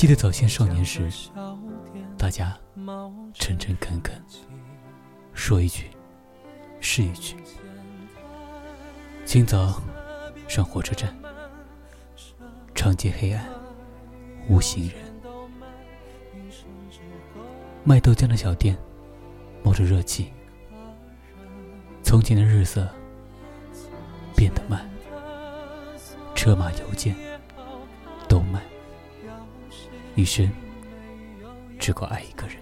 记得早先少年时，大家诚诚恳恳，说一句是一句。清早上火车站，长街黑暗无行人。卖豆浆的小店冒着热气，从前的日色变得慢，车马邮件。一生只够爱一个人。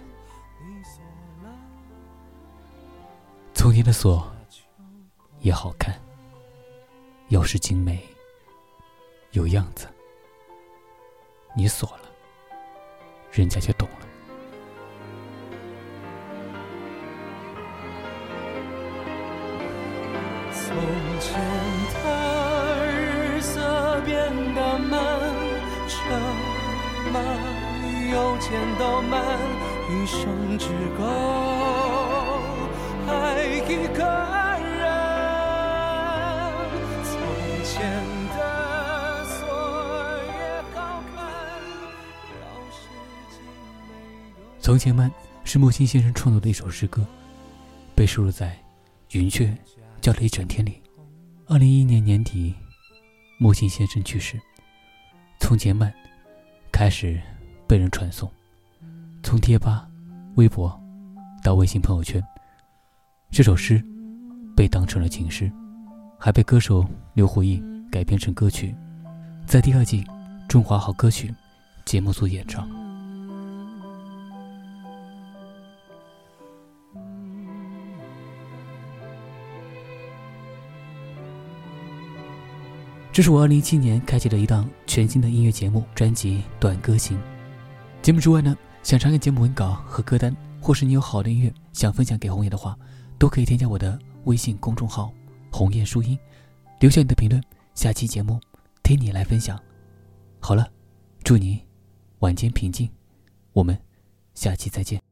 从前的锁也好看，钥匙精美，有样子。你锁了，人家就懂了。从前的邮件都慢，一生只够爱一个人。从前的锁也好看，从前慢是木心先生创作的一首诗歌，被收录在《云雀叫了一整天》里。二零一一年年底，木心先生去世。从前慢开始被人传颂，从贴吧、微博到微信朋友圈，这首诗被当成了情诗，还被歌手刘胡毅改编成歌曲，在第二季《中华好歌曲》节目组演唱。这是我二零一七年开启的一档全新的音乐节目专辑《短歌行》。节目之外呢，想查看节目文稿和歌单，或是你有好的音乐想分享给红叶的话，都可以添加我的微信公众号“红叶书音”，留下你的评论。下期节目听你来分享。好了，祝你晚间平静，我们下期再见。